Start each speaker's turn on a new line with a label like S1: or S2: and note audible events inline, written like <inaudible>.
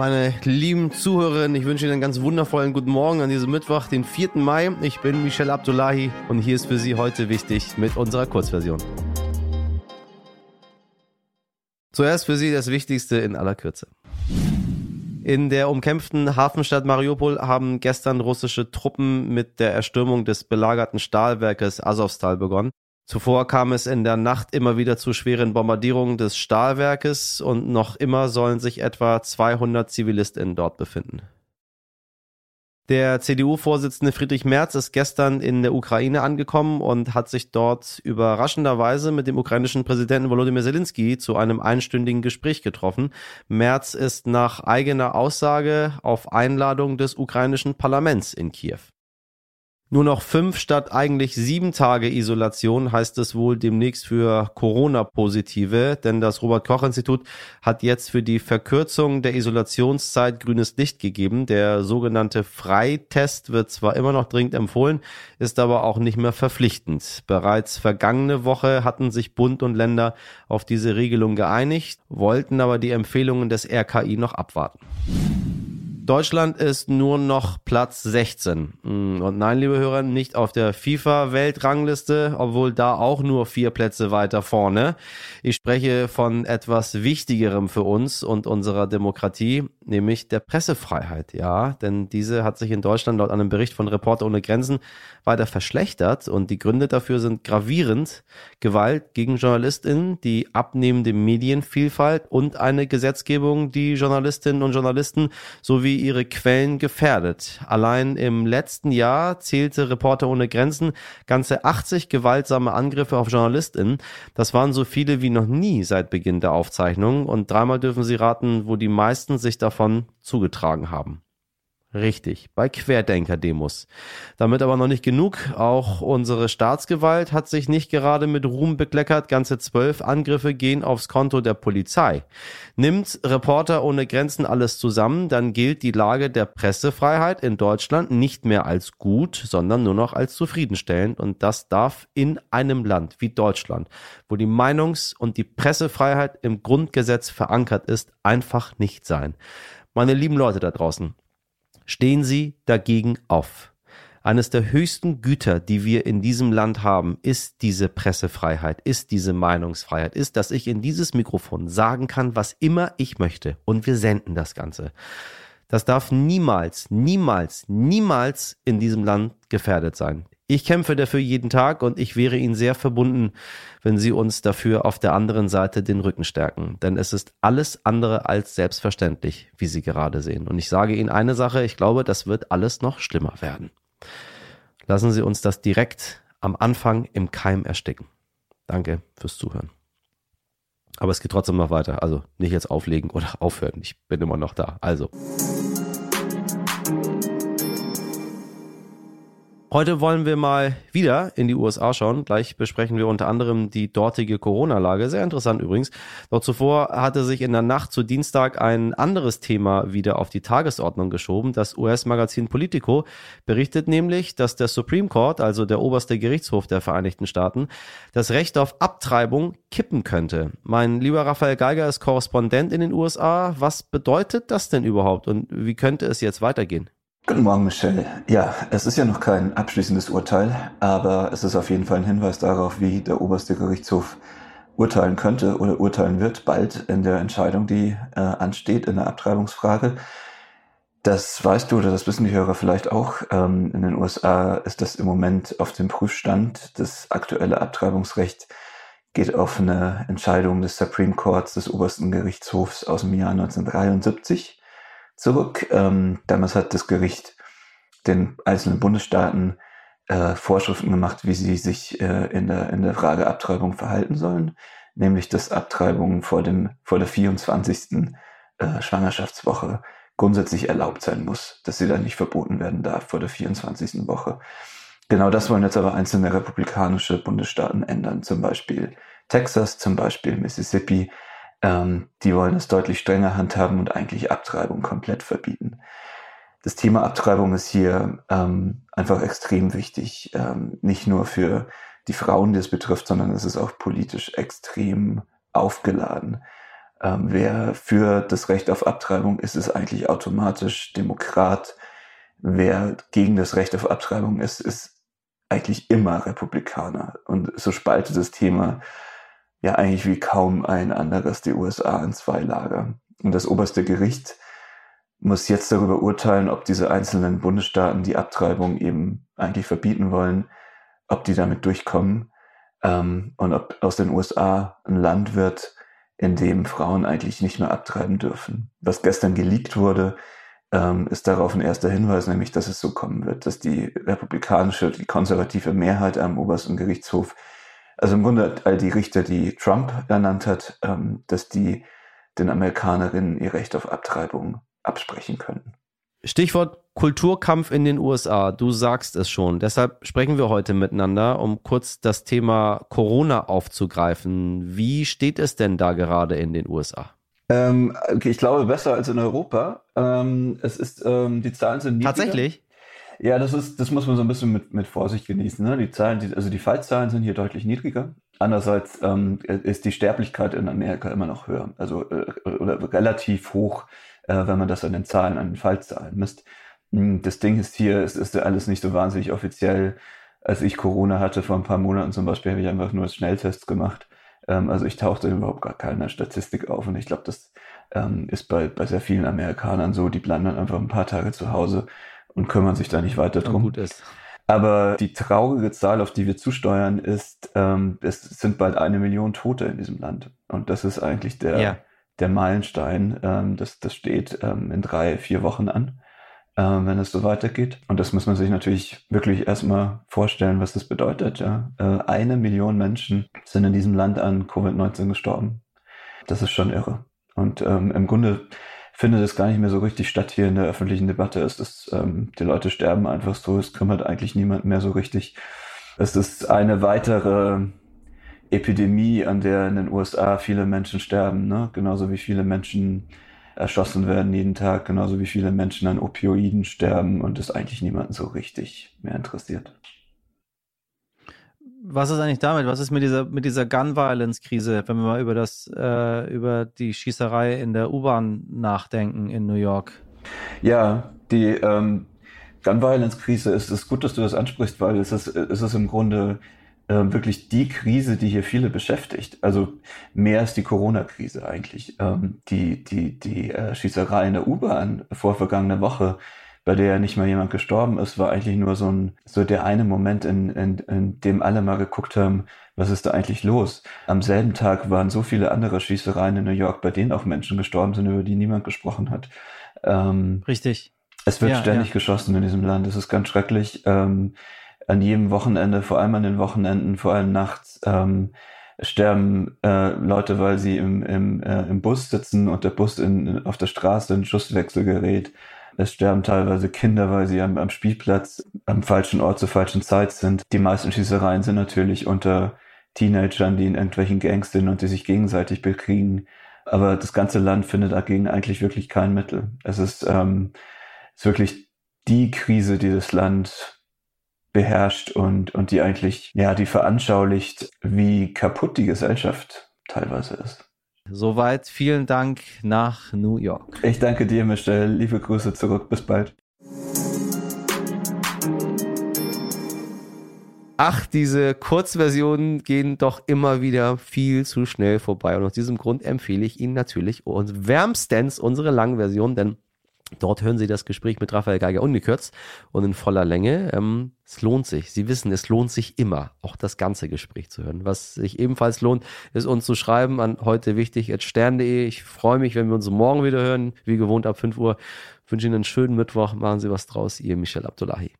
S1: Meine lieben Zuhörerinnen, ich wünsche Ihnen einen ganz wundervollen guten Morgen an diesem Mittwoch, den 4. Mai. Ich bin Michel Abdullahi und hier ist für Sie heute wichtig mit unserer Kurzversion. Zuerst für Sie das Wichtigste in aller Kürze. In der umkämpften Hafenstadt Mariupol haben gestern russische Truppen mit der Erstürmung des belagerten Stahlwerkes Azovstal begonnen. Zuvor kam es in der Nacht immer wieder zu schweren Bombardierungen des Stahlwerkes und noch immer sollen sich etwa 200 ZivilistInnen dort befinden. Der CDU-Vorsitzende Friedrich Merz ist gestern in der Ukraine angekommen und hat sich dort überraschenderweise mit dem ukrainischen Präsidenten Volodymyr Zelensky zu einem einstündigen Gespräch getroffen. Merz ist nach eigener Aussage auf Einladung des ukrainischen Parlaments in Kiew. Nur noch fünf statt eigentlich sieben Tage Isolation heißt es wohl demnächst für Corona-Positive, denn das Robert-Koch-Institut hat jetzt für die Verkürzung der Isolationszeit grünes Licht gegeben. Der sogenannte Freitest wird zwar immer noch dringend empfohlen, ist aber auch nicht mehr verpflichtend. Bereits vergangene Woche hatten sich Bund und Länder auf diese Regelung geeinigt, wollten aber die Empfehlungen des RKI noch abwarten. Deutschland ist nur noch Platz 16. Mm, und nein, liebe Hörer, nicht auf der FIFA-Weltrangliste, obwohl da auch nur vier Plätze weiter vorne. Ich spreche von etwas Wichtigerem für uns und unserer Demokratie, nämlich der Pressefreiheit. Ja, denn diese hat sich in Deutschland laut einem Bericht von Reporter ohne Grenzen weiter verschlechtert und die Gründe dafür sind gravierend. Gewalt gegen JournalistInnen, die abnehmende Medienvielfalt und eine Gesetzgebung, die Journalistinnen und Journalisten sowie ihre Quellen gefährdet. Allein im letzten Jahr zählte Reporter ohne Grenzen ganze 80 gewaltsame Angriffe auf JournalistInnen. Das waren so viele wie noch nie seit Beginn der Aufzeichnung und dreimal dürfen Sie raten, wo die meisten sich davon zugetragen haben. Richtig, bei Querdenker-Demos. Damit aber noch nicht genug. Auch unsere Staatsgewalt hat sich nicht gerade mit Ruhm bekleckert. Ganze zwölf Angriffe gehen aufs Konto der Polizei. Nimmt Reporter ohne Grenzen alles zusammen, dann gilt die Lage der Pressefreiheit in Deutschland nicht mehr als gut, sondern nur noch als zufriedenstellend. Und das darf in einem Land wie Deutschland, wo die Meinungs- und die Pressefreiheit im Grundgesetz verankert ist, einfach nicht sein. Meine lieben Leute da draußen, stehen sie dagegen auf. Eines der höchsten Güter, die wir in diesem Land haben, ist diese Pressefreiheit, ist diese Meinungsfreiheit, ist, dass ich in dieses Mikrofon sagen kann, was immer ich möchte. Und wir senden das Ganze. Das darf niemals, niemals, niemals in diesem Land gefährdet sein. Ich kämpfe dafür jeden Tag und ich wäre Ihnen sehr verbunden, wenn Sie uns dafür auf der anderen Seite den Rücken stärken. Denn es ist alles andere als selbstverständlich, wie Sie gerade sehen. Und ich sage Ihnen eine Sache, ich glaube, das wird alles noch schlimmer werden. Lassen Sie uns das direkt am Anfang im Keim ersticken. Danke fürs Zuhören. Aber es geht trotzdem noch weiter. Also nicht jetzt auflegen oder <laughs> aufhören. Ich bin immer noch da. Also. Heute wollen wir mal wieder in die USA schauen. Gleich besprechen wir unter anderem die dortige Corona-Lage. Sehr interessant übrigens. Doch zuvor hatte sich in der Nacht zu Dienstag ein anderes Thema wieder auf die Tagesordnung geschoben. Das US-Magazin Politico berichtet nämlich, dass der Supreme Court, also der oberste Gerichtshof der Vereinigten Staaten, das Recht auf Abtreibung kippen könnte. Mein lieber Raphael Geiger ist Korrespondent in den USA. Was bedeutet das denn überhaupt und wie könnte es jetzt weitergehen?
S2: Guten Morgen, Michelle. Ja, es ist ja noch kein abschließendes Urteil, aber es ist auf jeden Fall ein Hinweis darauf, wie der oberste Gerichtshof urteilen könnte oder urteilen wird bald in der Entscheidung, die äh, ansteht in der Abtreibungsfrage. Das weißt du oder das wissen die Hörer vielleicht auch. Ähm, in den USA ist das im Moment auf dem Prüfstand. Das aktuelle Abtreibungsrecht geht auf eine Entscheidung des Supreme Courts des obersten Gerichtshofs aus dem Jahr 1973 zurück. Ähm, damals hat das Gericht den einzelnen Bundesstaaten äh, Vorschriften gemacht, wie sie sich äh, in, der, in der Frage Abtreibung verhalten sollen, nämlich dass Abtreibung vor, dem, vor der 24. Äh, Schwangerschaftswoche grundsätzlich erlaubt sein muss, dass sie dann nicht verboten werden darf vor der 24. Woche. Genau das wollen jetzt aber einzelne republikanische Bundesstaaten ändern, zum Beispiel Texas, zum Beispiel Mississippi, ähm, die wollen es deutlich strenger handhaben und eigentlich Abtreibung komplett verbieten. Das Thema Abtreibung ist hier ähm, einfach extrem wichtig, ähm, nicht nur für die Frauen, die es betrifft, sondern es ist auch politisch extrem aufgeladen. Ähm, wer für das Recht auf Abtreibung ist, ist eigentlich automatisch Demokrat. Wer gegen das Recht auf Abtreibung ist, ist eigentlich immer Republikaner. Und so spaltet das Thema ja eigentlich wie kaum ein anderes die USA in zwei Lager. Und das oberste Gericht muss jetzt darüber urteilen, ob diese einzelnen Bundesstaaten die Abtreibung eben eigentlich verbieten wollen, ob die damit durchkommen ähm, und ob aus den USA ein Land wird, in dem Frauen eigentlich nicht mehr abtreiben dürfen. Was gestern geleakt wurde, ähm, ist darauf ein erster Hinweis, nämlich, dass es so kommen wird, dass die republikanische, die konservative Mehrheit am obersten Gerichtshof, also im Grunde all die Richter, die Trump ernannt hat, ähm, dass die den Amerikanerinnen ihr Recht auf Abtreibung absprechen können.
S1: Stichwort Kulturkampf in den USA. Du sagst es schon. Deshalb sprechen wir heute miteinander, um kurz das Thema Corona aufzugreifen. Wie steht es denn da gerade in den USA?
S2: Ähm, okay, ich glaube besser als in Europa. Ähm, es ist, ähm, die Zahlen sind
S1: niedriger. Tatsächlich?
S2: Ja, das ist, das muss man so ein bisschen mit, mit Vorsicht genießen. Ne? Die Zahlen, die, also die Fallzahlen sind hier deutlich niedriger. Andererseits ähm, ist die Sterblichkeit in Amerika immer noch höher, also äh, oder relativ hoch äh, wenn man das an den Zahlen, an den Fallzahlen misst. Hm, das Ding ist hier, es ist alles nicht so wahnsinnig offiziell. Als ich Corona hatte vor ein paar Monaten zum Beispiel, habe ich einfach nur Schnelltests gemacht. Ähm, also ich tauchte überhaupt gar keine Statistik auf und ich glaube, das ähm, ist bei, bei sehr vielen Amerikanern so, die bleiben dann einfach ein paar Tage zu Hause und kümmern sich da nicht weiter drum.
S1: Gut ist.
S2: Aber die traurige Zahl, auf die wir zusteuern, ist, ähm, es sind bald eine Million Tote in diesem Land. Und das ist eigentlich der, ja der Meilenstein. Ähm, das, das steht ähm, in drei, vier Wochen an, ähm, wenn es so weitergeht. Und das muss man sich natürlich wirklich erstmal vorstellen, was das bedeutet. Ja? Äh, eine Million Menschen sind in diesem Land an Covid-19 gestorben. Das ist schon irre. Und ähm, im Grunde findet es gar nicht mehr so richtig statt hier in der öffentlichen Debatte. Es ist, ähm, die Leute sterben einfach so, es kümmert eigentlich niemand mehr so richtig. Es ist eine weitere Epidemie, an der in den USA viele Menschen sterben, ne? genauso wie viele Menschen erschossen werden jeden Tag, genauso wie viele Menschen an Opioiden sterben und es eigentlich niemanden so richtig mehr interessiert.
S1: Was ist eigentlich damit? Was ist mit dieser, mit dieser Gun-Violence-Krise, wenn wir mal über das, äh, über die Schießerei in der U-Bahn nachdenken in New York?
S2: Ja, die ähm, Gun-Violence-Krise ist, ist gut, dass du das ansprichst, weil es ist, es ist im Grunde äh, wirklich die Krise, die hier viele beschäftigt. Also mehr als die Corona-Krise eigentlich. Ähm, die die, die äh, Schießerei in der U-Bahn vor vergangener Woche, bei der ja nicht mal jemand gestorben ist, war eigentlich nur so ein so der eine Moment, in, in, in dem alle mal geguckt haben, was ist da eigentlich los? Am selben Tag waren so viele andere Schießereien in New York, bei denen auch Menschen gestorben sind, über die niemand gesprochen hat.
S1: Ähm, Richtig.
S2: Es wird ja, ständig ja. geschossen in diesem Land. Es ist ganz schrecklich. Ähm, an jedem Wochenende, vor allem an den Wochenenden, vor allem nachts, ähm, sterben äh, Leute, weil sie im, im, äh, im Bus sitzen und der Bus in, auf der Straße in Schusswechsel gerät. Es sterben teilweise Kinder, weil sie am, am Spielplatz am falschen Ort zur falschen Zeit sind. Die meisten Schießereien sind natürlich unter Teenagern, die in irgendwelchen Gangs sind und die sich gegenseitig bekriegen. Aber das ganze Land findet dagegen eigentlich wirklich kein Mittel. Es ist, ähm, ist wirklich die Krise, die das Land beherrscht und, und die eigentlich, ja, die veranschaulicht, wie kaputt die Gesellschaft teilweise ist.
S1: Soweit vielen Dank nach New York.
S2: Ich danke dir, Michelle. Liebe Grüße zurück. Bis bald.
S1: Ach, diese Kurzversionen gehen doch immer wieder viel zu schnell vorbei. Und aus diesem Grund empfehle ich Ihnen natürlich und wärmstens unsere Langversion, denn Dort hören Sie das Gespräch mit Raphael Geiger ungekürzt und in voller Länge. Ähm, es lohnt sich. Sie wissen, es lohnt sich immer, auch das ganze Gespräch zu hören. Was sich ebenfalls lohnt, ist uns zu schreiben an heute wichtig stern.de. Ich freue mich, wenn wir uns morgen wieder hören, wie gewohnt ab 5 Uhr. Ich wünsche Ihnen einen schönen Mittwoch. Machen Sie was draus. Ihr Michel Abdullahi.